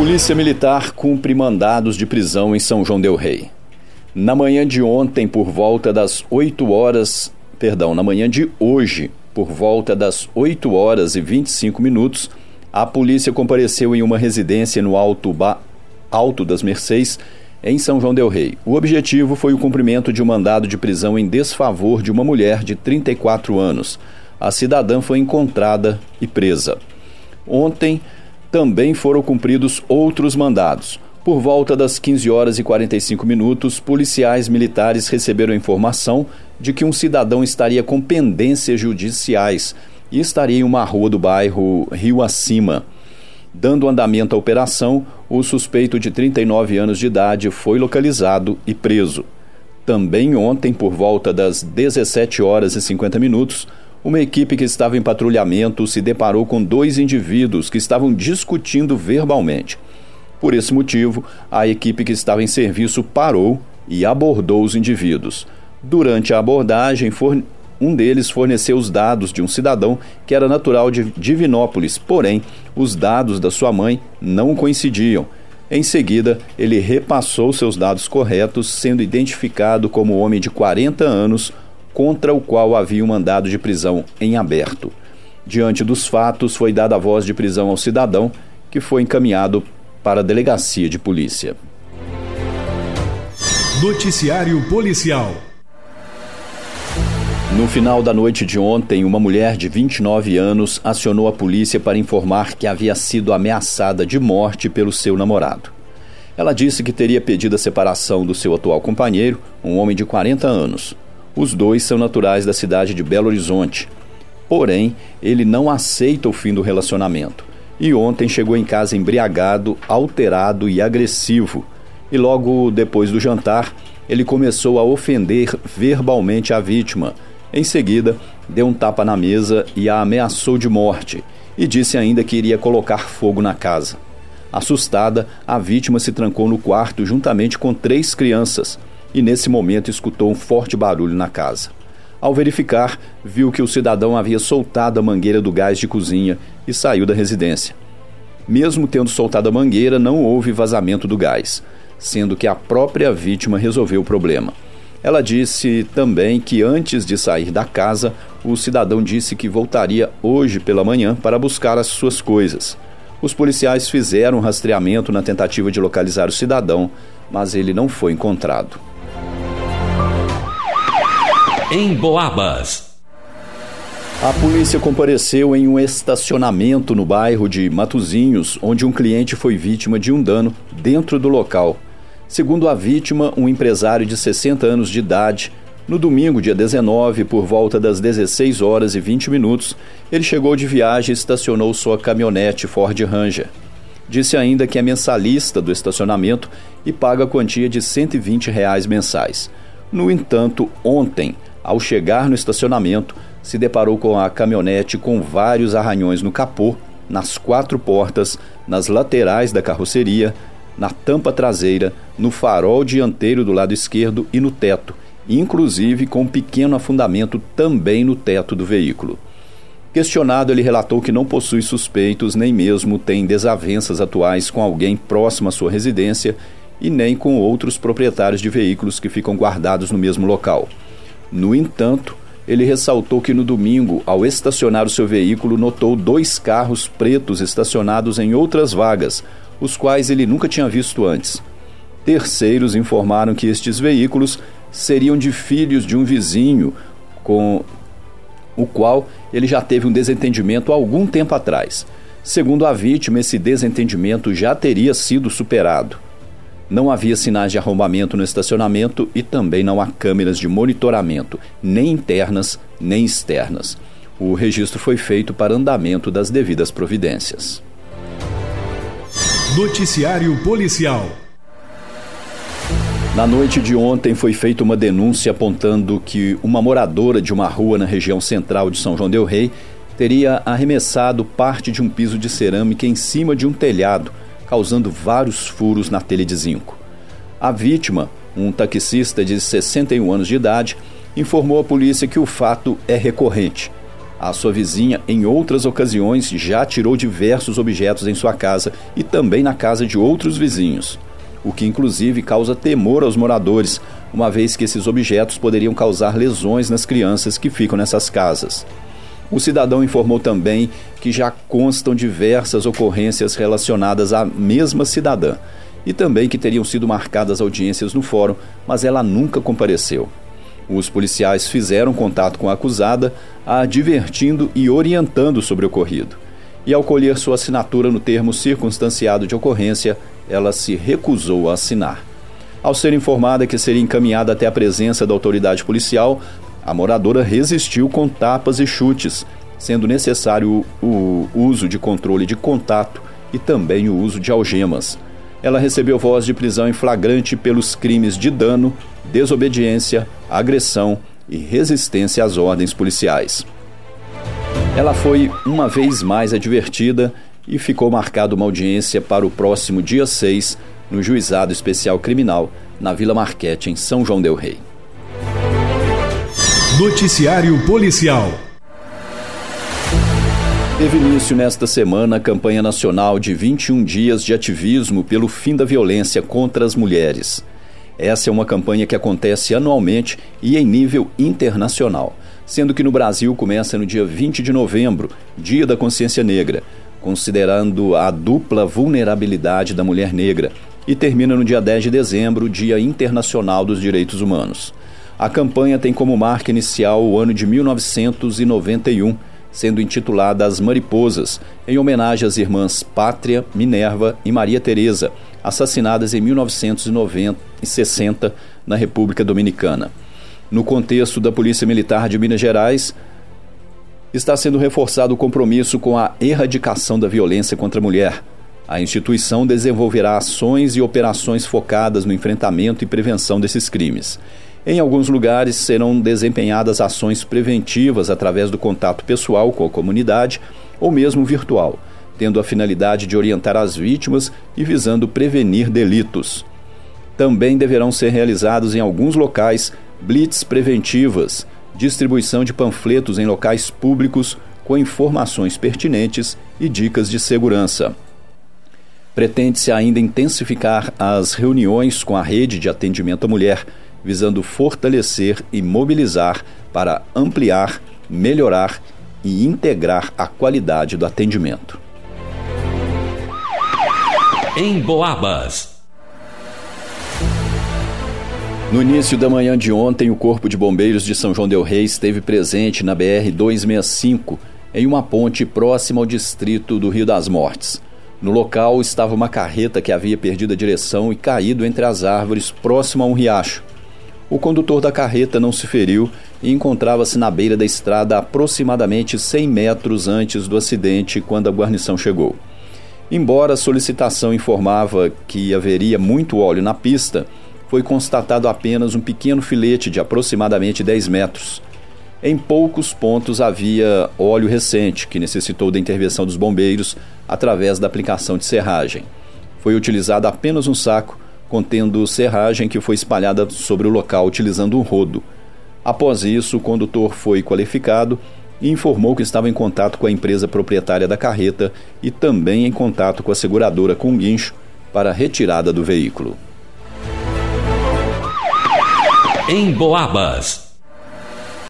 Polícia Militar cumpre mandados de prisão em São João Del Rei. Na manhã de ontem, por volta das 8 horas, perdão, na manhã de hoje, por volta das 8 horas e 25 minutos, a polícia compareceu em uma residência no Alto, ba... Alto das Mercês, em São João Del Rei. O objetivo foi o cumprimento de um mandado de prisão em desfavor de uma mulher de 34 anos. A cidadã foi encontrada e presa. Ontem também foram cumpridos outros mandados. Por volta das 15 horas e 45 minutos, policiais militares receberam informação de que um cidadão estaria com pendências judiciais e estaria em uma rua do bairro Rio Acima. Dando andamento à operação, o suspeito de 39 anos de idade foi localizado e preso. Também ontem, por volta das 17 horas e 50 minutos, uma equipe que estava em patrulhamento se deparou com dois indivíduos que estavam discutindo verbalmente. Por esse motivo, a equipe que estava em serviço parou e abordou os indivíduos. Durante a abordagem, um deles forneceu os dados de um cidadão que era natural de Divinópolis, porém, os dados da sua mãe não coincidiam. Em seguida, ele repassou seus dados corretos, sendo identificado como homem de 40 anos, contra o qual havia um mandado de prisão em aberto. Diante dos fatos, foi dada a voz de prisão ao cidadão, que foi encaminhado para a delegacia de polícia. Noticiário Policial. No final da noite de ontem, uma mulher de 29 anos acionou a polícia para informar que havia sido ameaçada de morte pelo seu namorado. Ela disse que teria pedido a separação do seu atual companheiro, um homem de 40 anos. Os dois são naturais da cidade de Belo Horizonte. Porém, ele não aceita o fim do relacionamento. E ontem chegou em casa embriagado, alterado e agressivo. E logo depois do jantar, ele começou a ofender verbalmente a vítima. Em seguida, deu um tapa na mesa e a ameaçou de morte. E disse ainda que iria colocar fogo na casa. Assustada, a vítima se trancou no quarto juntamente com três crianças e nesse momento escutou um forte barulho na casa. Ao verificar, viu que o cidadão havia soltado a mangueira do gás de cozinha e saiu da residência. Mesmo tendo soltado a mangueira, não houve vazamento do gás, sendo que a própria vítima resolveu o problema. Ela disse também que antes de sair da casa, o cidadão disse que voltaria hoje pela manhã para buscar as suas coisas. Os policiais fizeram um rastreamento na tentativa de localizar o cidadão, mas ele não foi encontrado em Boabas. A polícia compareceu em um estacionamento no bairro de Matozinhos, onde um cliente foi vítima de um dano dentro do local. Segundo a vítima, um empresário de 60 anos de idade, no domingo, dia 19, por volta das 16 horas e 20 minutos, ele chegou de viagem e estacionou sua caminhonete Ford Ranger. Disse ainda que é mensalista do estacionamento e paga a quantia de 120 reais mensais. No entanto, ontem, ao chegar no estacionamento, se deparou com a caminhonete com vários arranhões no capô, nas quatro portas, nas laterais da carroceria, na tampa traseira, no farol dianteiro do lado esquerdo e no teto, inclusive com um pequeno afundamento também no teto do veículo. Questionado, ele relatou que não possui suspeitos nem mesmo tem desavenças atuais com alguém próximo à sua residência e nem com outros proprietários de veículos que ficam guardados no mesmo local. No entanto, ele ressaltou que no domingo, ao estacionar o seu veículo, notou dois carros pretos estacionados em outras vagas, os quais ele nunca tinha visto antes. Terceiros informaram que estes veículos seriam de filhos de um vizinho com o qual ele já teve um desentendimento algum tempo atrás. Segundo a vítima, esse desentendimento já teria sido superado. Não havia sinais de arrombamento no estacionamento e também não há câmeras de monitoramento, nem internas nem externas. O registro foi feito para andamento das devidas providências. Noticiário Policial. Na noite de ontem foi feita uma denúncia apontando que uma moradora de uma rua na região central de São João Del Rei teria arremessado parte de um piso de cerâmica em cima de um telhado causando vários furos na telha de zinco. A vítima, um taxista de 61 anos de idade, informou à polícia que o fato é recorrente. A sua vizinha, em outras ocasiões, já tirou diversos objetos em sua casa e também na casa de outros vizinhos, o que inclusive causa temor aos moradores, uma vez que esses objetos poderiam causar lesões nas crianças que ficam nessas casas. O cidadão informou também que já constam diversas ocorrências relacionadas à mesma cidadã e também que teriam sido marcadas audiências no fórum, mas ela nunca compareceu. Os policiais fizeram contato com a acusada, a advertindo e orientando sobre o ocorrido. E ao colher sua assinatura no termo circunstanciado de ocorrência, ela se recusou a assinar. Ao ser informada que seria encaminhada até a presença da autoridade policial, a moradora resistiu com tapas e chutes, sendo necessário o uso de controle de contato e também o uso de algemas. Ela recebeu voz de prisão em flagrante pelos crimes de dano, desobediência, agressão e resistência às ordens policiais. Ela foi uma vez mais advertida e ficou marcada uma audiência para o próximo dia 6 no Juizado Especial Criminal, na Vila Marquete, em São João Del Rei. Noticiário Policial Teve início nesta semana a campanha nacional de 21 dias de ativismo pelo fim da violência contra as mulheres. Essa é uma campanha que acontece anualmente e em nível internacional, sendo que no Brasil começa no dia 20 de novembro, Dia da Consciência Negra, considerando a dupla vulnerabilidade da mulher negra, e termina no dia 10 de dezembro, Dia Internacional dos Direitos Humanos. A campanha tem como marca inicial o ano de 1991 sendo intitulada As Mariposas, em homenagem às irmãs Pátria, Minerva e Maria Teresa, assassinadas em 1960 na República Dominicana. No contexto da Polícia Militar de Minas Gerais, está sendo reforçado o compromisso com a erradicação da violência contra a mulher. A instituição desenvolverá ações e operações focadas no enfrentamento e prevenção desses crimes. Em alguns lugares serão desempenhadas ações preventivas através do contato pessoal com a comunidade ou mesmo virtual, tendo a finalidade de orientar as vítimas e visando prevenir delitos. Também deverão ser realizados em alguns locais blitz preventivas, distribuição de panfletos em locais públicos com informações pertinentes e dicas de segurança. Pretende-se ainda intensificar as reuniões com a rede de atendimento à mulher visando fortalecer e mobilizar para ampliar, melhorar e integrar a qualidade do atendimento. Em Boabas. No início da manhã de ontem, o Corpo de Bombeiros de São João Del Rei esteve presente na BR 265, em uma ponte próxima ao distrito do Rio das Mortes. No local estava uma carreta que havia perdido a direção e caído entre as árvores próximo a um riacho. O condutor da carreta não se feriu e encontrava-se na beira da estrada aproximadamente 100 metros antes do acidente quando a guarnição chegou. Embora a solicitação informava que haveria muito óleo na pista, foi constatado apenas um pequeno filete de aproximadamente 10 metros. Em poucos pontos havia óleo recente, que necessitou da intervenção dos bombeiros através da aplicação de serragem. Foi utilizado apenas um saco contendo serragem que foi espalhada sobre o local utilizando um rodo. Após isso, o condutor foi qualificado e informou que estava em contato com a empresa proprietária da carreta e também em contato com a seguradora com guincho para a retirada do veículo. Em Boabas.